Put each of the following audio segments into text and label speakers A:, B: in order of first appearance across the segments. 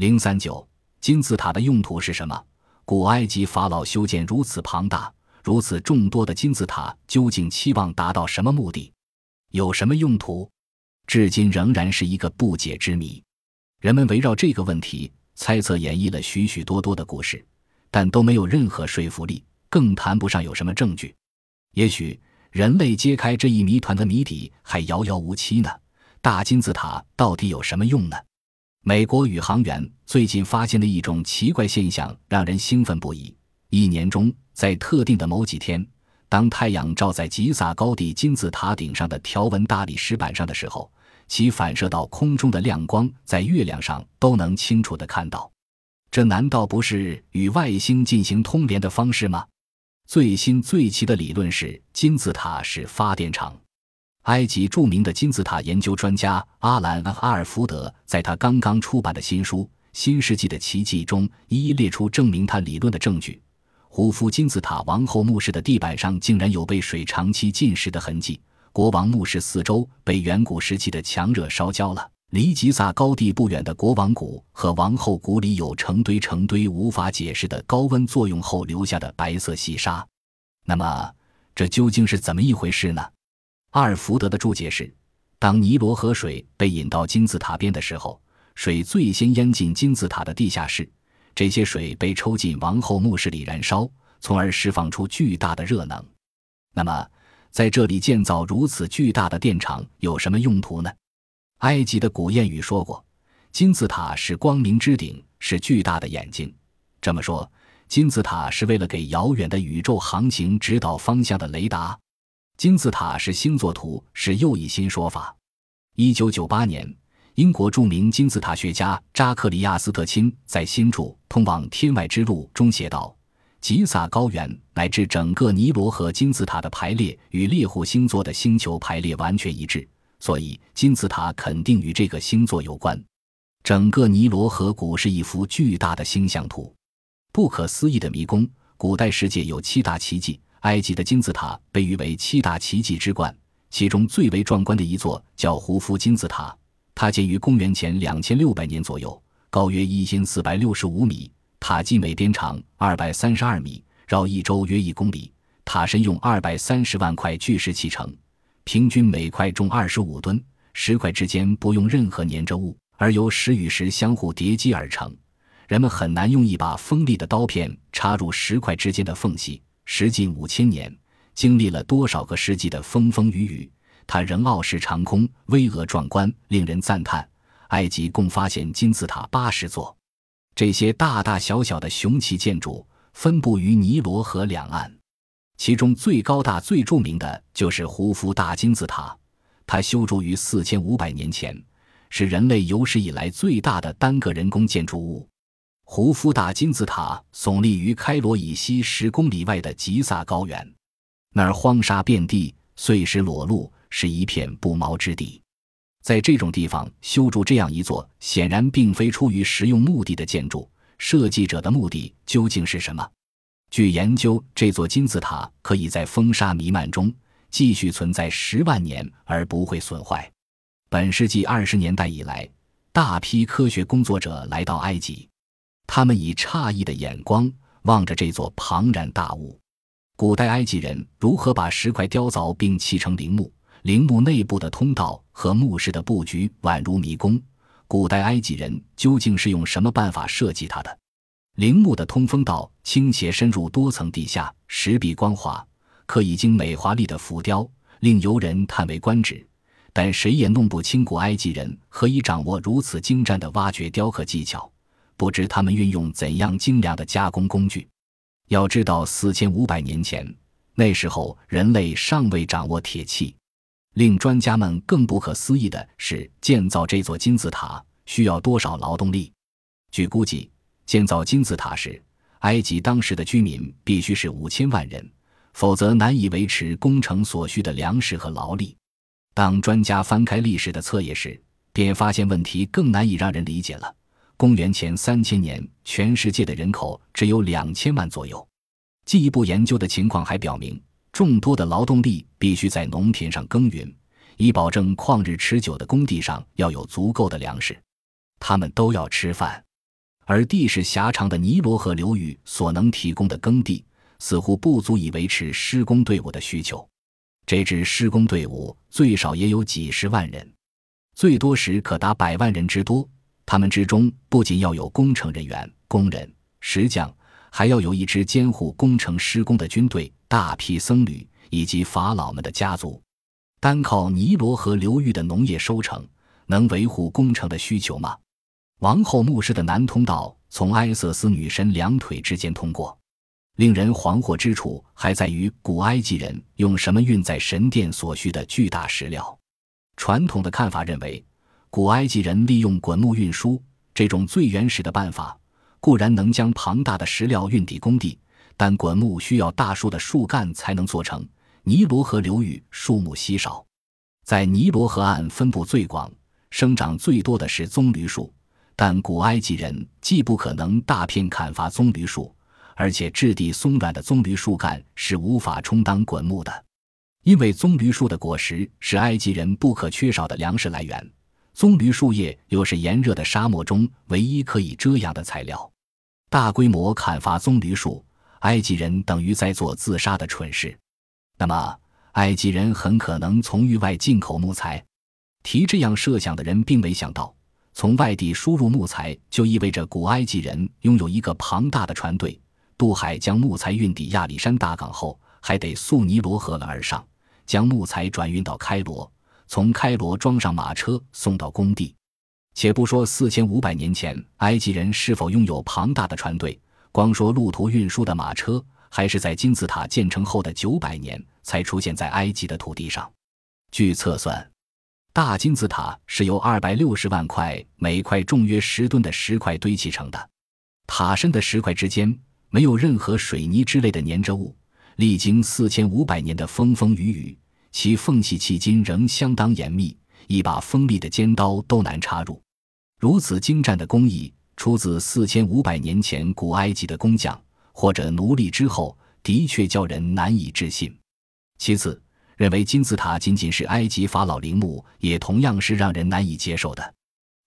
A: 零三九金字塔的用途是什么？古埃及法老修建如此庞大、如此众多的金字塔，究竟期望达到什么目的？有什么用途？至今仍然是一个不解之谜。人们围绕这个问题猜测演绎了许许多多的故事，但都没有任何说服力，更谈不上有什么证据。也许人类揭开这一谜团的谜底还遥遥无期呢。大金字塔到底有什么用呢？美国宇航员最近发现的一种奇怪现象让人兴奋不已。一年中，在特定的某几天，当太阳照在吉萨高地金字塔顶上的条纹大理石板上的时候，其反射到空中的亮光，在月亮上都能清楚地看到。这难道不是与外星进行通联的方式吗？最新最奇的理论是金字塔是发电厂。埃及著名的金字塔研究专家阿兰·阿尔福德在他刚刚出版的新书《新世纪的奇迹》中，一一列出证明他理论的证据。胡夫金字塔王后墓室的地板上竟然有被水长期浸湿的痕迹。国王墓室四周被远古时期的强热烧焦了。离吉萨高地不远的国王谷和王后谷里有成堆成堆无法解释的高温作用后留下的白色细沙。那么，这究竟是怎么一回事呢？阿尔福德的注解是：当尼罗河水被引到金字塔边的时候，水最先淹进金字塔的地下室，这些水被抽进王后墓室里燃烧，从而释放出巨大的热能。那么，在这里建造如此巨大的电厂有什么用途呢？埃及的古谚语说过：“金字塔是光明之顶，是巨大的眼睛。”这么说，金字塔是为了给遥远的宇宙航行指导方向的雷达。金字塔是星座图，是又一新说法。一九九八年，英国著名金字塔学家扎克里亚斯特钦在新著《通往天外之路》中写道。吉萨高原乃至整个尼罗河金字塔的排列与猎户星座的星球排列完全一致，所以金字塔肯定与这个星座有关。整个尼罗河谷是一幅巨大的星象图，不可思议的迷宫。古代世界有七大奇迹，埃及的金字塔被誉为七大奇迹之冠，其中最为壮观的一座叫胡夫金字塔，它建于公元前两千六百年左右，高约一千四百六十五米。塔基每边长二百三十二米，绕一周约一公里。塔身用二百三十万块巨石砌成，平均每块重二十五吨。石块之间不用任何粘着物，而由石与石相互叠积而成。人们很难用一把锋利的刀片插入石块之间的缝隙。时近五千年，经历了多少个世纪的风风雨雨，它仍傲视长空，巍峨壮观，令人赞叹。埃及共发现金字塔八十座。这些大大小小的雄奇建筑分布于尼罗河两岸，其中最高大、最著名的就是胡夫大金字塔。它修筑于四千五百年前，是人类有史以来最大的单个人工建筑物。胡夫大金字塔耸立于开罗以西十公里外的吉萨高原，那儿荒沙遍地，碎石裸露，是一片不毛之地。在这种地方修筑这样一座显然并非出于实用目的的建筑，设计者的目的究竟是什么？据研究，这座金字塔可以在风沙弥漫中继续存在十万年而不会损坏。本世纪二十年代以来，大批科学工作者来到埃及，他们以诧异的眼光望着这座庞然大物。古代埃及人如何把石块雕凿并砌成陵墓？陵墓内部的通道和墓室的布局宛如迷宫。古代埃及人究竟是用什么办法设计它的？陵墓的通风道倾斜深入多层地下，石壁光滑，可已经美华丽的浮雕令游人叹为观止。但谁也弄不清古埃及人何以掌握如此精湛的挖掘雕刻技巧，不知他们运用怎样精良的加工工具。要知道，四千五百年前，那时候人类尚未掌握铁器。令专家们更不可思议的是，建造这座金字塔需要多少劳动力？据估计，建造金字塔时，埃及当时的居民必须是五千万人，否则难以维持工程所需的粮食和劳力。当专家翻开历史的册页时，便发现问题更难以让人理解了。公元前三千年，全世界的人口只有两千万左右。进一步研究的情况还表明。众多的劳动力必须在农田上耕耘，以保证旷日持久的工地上要有足够的粮食。他们都要吃饭。而地势狭长的尼罗河流域所能提供的耕地似乎不足以维持施工队伍的需求。这支施工队伍最少也有几十万人，最多时可达百万人之多。他们之中不仅要有工程人员、工人、石匠，还要有一支监护工程施工的军队、大批僧侣以及法老们的家族。单靠尼罗河流域的农业收成，能维护工程的需求吗？王后墓室的南通道从埃瑟斯女神两腿之间通过。令人惶惑之处还在于，古埃及人用什么运载神殿所需的巨大石料？传统的看法认为。古埃及人利用滚木运输这种最原始的办法，固然能将庞大的石料运抵工地，但滚木需要大树的树干才能做成。尼罗河流域树木稀少，在尼罗河岸分布最广、生长最多的是棕榈树，但古埃及人既不可能大片砍伐棕榈树，而且质地松软的棕榈树干是无法充当滚木的，因为棕榈树的果实是埃及人不可缺少的粮食来源。棕榈树叶又是炎热的沙漠中唯一可以遮阳的材料。大规模砍伐棕榈树，埃及人等于在做自杀的蠢事。那么，埃及人很可能从域外进口木材。提这样设想的人并没想到，从外地输入木材就意味着古埃及人拥有一个庞大的船队，渡海将木材运抵亚历山大港后，还得溯尼罗河而上，将木材转运到开罗。从开罗装上马车送到工地，且不说四千五百年前埃及人是否拥有庞大的船队，光说路途运输的马车，还是在金字塔建成后的九百年才出现在埃及的土地上。据测算，大金字塔是由二百六十万块每块重约十吨的石块堆砌成的，塔身的石块之间没有任何水泥之类的粘着物，历经四千五百年的风风雨雨。其缝隙迄今仍相当严密，一把锋利的尖刀都难插入。如此精湛的工艺，出自四千五百年前古埃及的工匠或者奴隶之后，的确叫人难以置信。其次，认为金字塔仅仅是埃及法老陵墓，也同样是让人难以接受的。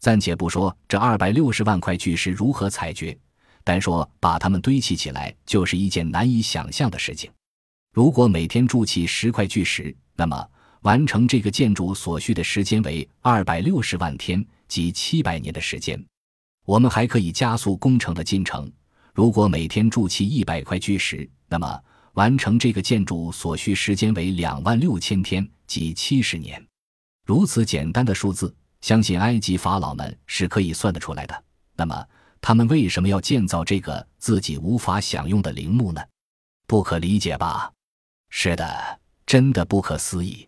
A: 暂且不说这二百六十万块巨石如何采掘，单说把它们堆砌起来，就是一件难以想象的事情。如果每天筑起十块巨石，那么，完成这个建筑所需的时间为二百六十万天，即七百年的时间。我们还可以加速工程的进程。如果每天筑砌一百块巨石，那么完成这个建筑所需时间为两万六千天，即七十年。如此简单的数字，相信埃及法老们是可以算得出来的。那么，他们为什么要建造这个自己无法享用的陵墓呢？不可理解吧？是的。真的不可思议。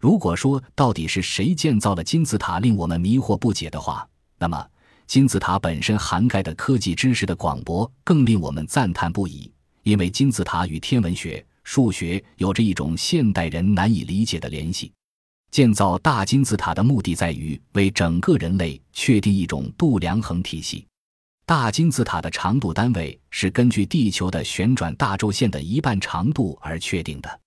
A: 如果说到底是谁建造了金字塔，令我们迷惑不解的话，那么金字塔本身涵盖的科技知识的广博更令我们赞叹不已。因为金字塔与天文学、数学有着一种现代人难以理解的联系。建造大金字塔的目的在于为整个人类确定一种度量衡体系。大金字塔的长度单位是根据地球的旋转大轴线的一半长度而确定的。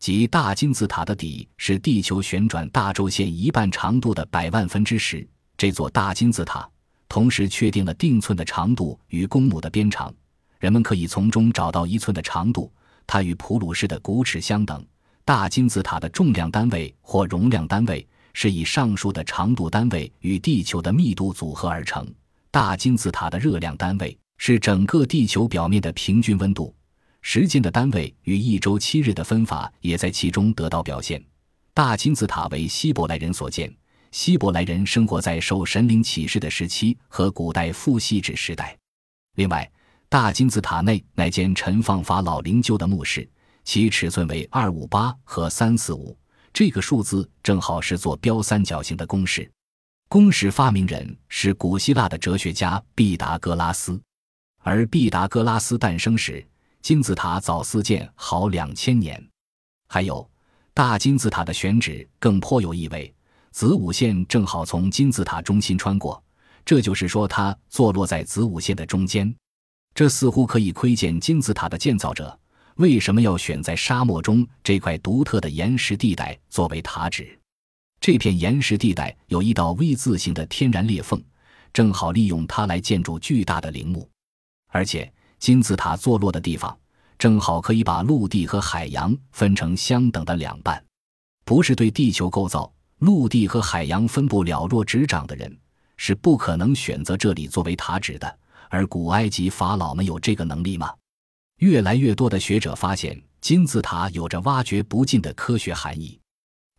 A: 即大金字塔的底是地球旋转大轴线一半长度的百万分之十。这座大金字塔同时确定了定寸的长度与公亩的边长，人们可以从中找到一寸的长度，它与普鲁士的古尺相等。大金字塔的重量单位或容量单位是以上述的长度单位与地球的密度组合而成。大金字塔的热量单位是整个地球表面的平均温度。时间的单位与一周七日的分法也在其中得到表现。大金字塔为希伯来人所建，希伯来人生活在受神灵启示的时期和古代父系制时代。另外，大金字塔内乃间陈放法老灵柩的墓室，其尺寸为二五八和三四五，这个数字正好是坐标三角形的公式。公式发明人是古希腊的哲学家毕达哥拉斯，而毕达哥拉斯诞生时。金字塔早四建好两千年，还有大金字塔的选址更颇有意味，子午线正好从金字塔中心穿过，这就是说它坐落在子午线的中间。这似乎可以窥见金字塔的建造者为什么要选在沙漠中这块独特的岩石地带作为塔址。这片岩石地带有一道 V 字形的天然裂缝，正好利用它来建筑巨大的陵墓，而且金字塔坐落的地方正好可以把陆地和海洋分成相等的两半。不是对地球构造、陆地和海洋分布了若指掌的人，是不可能选择这里作为塔址的。而古埃及法老们有这个能力吗？越来越多的学者发现，金字塔有着挖掘不尽的科学含义。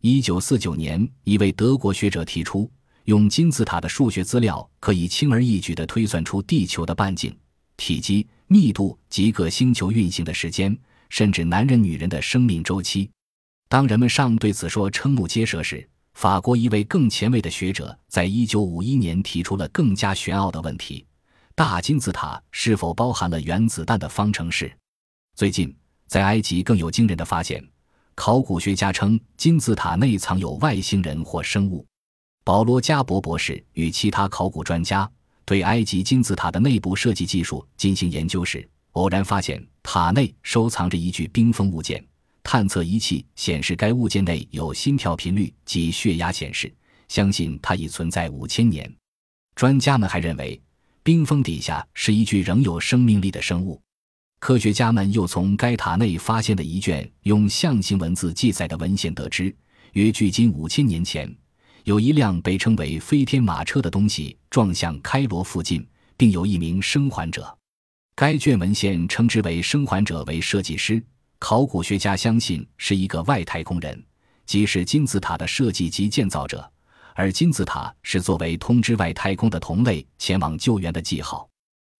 A: 一九四九年，一位德国学者提出，用金字塔的数学资料，可以轻而易举地推算出地球的半径、体积、密度及各星球运行的时间，甚至男人、女人的生命周期。当人们尚对此说瞠目结舌时，法国一位更前卫的学者在一九五一年提出了更加玄奥的问题。大金字塔是否包含了原子弹的方程式？最近，在埃及更有惊人的发现。考古学家称，金字塔内藏有外星人或生物。保罗·加博博士与其他考古专家对埃及金字塔的内部设计技术进行研究时，偶然发现塔内收藏着一具冰封物件。探测仪器显示，该物件内有心跳频率及血压显示，相信它已存在五千年。专家们还认为。冰封底下是一具仍有生命力的生物。科学家们又从该塔内发现的一卷用象形文字记载的文献得知，约距今五千年前，有一辆被称为“飞天马车”的东西撞向开罗附近，并有一名生还者。该卷文献称之为“生还者”为设计师。考古学家相信是一个外太空人，即是金字塔的设计及建造者。而金字塔是作为通知外太空的同类前往救援的记号，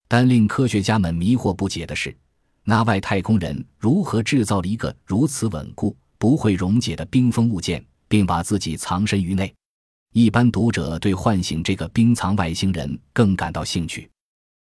A: 但令科学家们迷惑不解的是，那外太空人如何制造了一个如此稳固、不会溶解的冰封物件，并把自己藏身于内？一般读者对唤醒这个冰藏外星人更感到兴趣。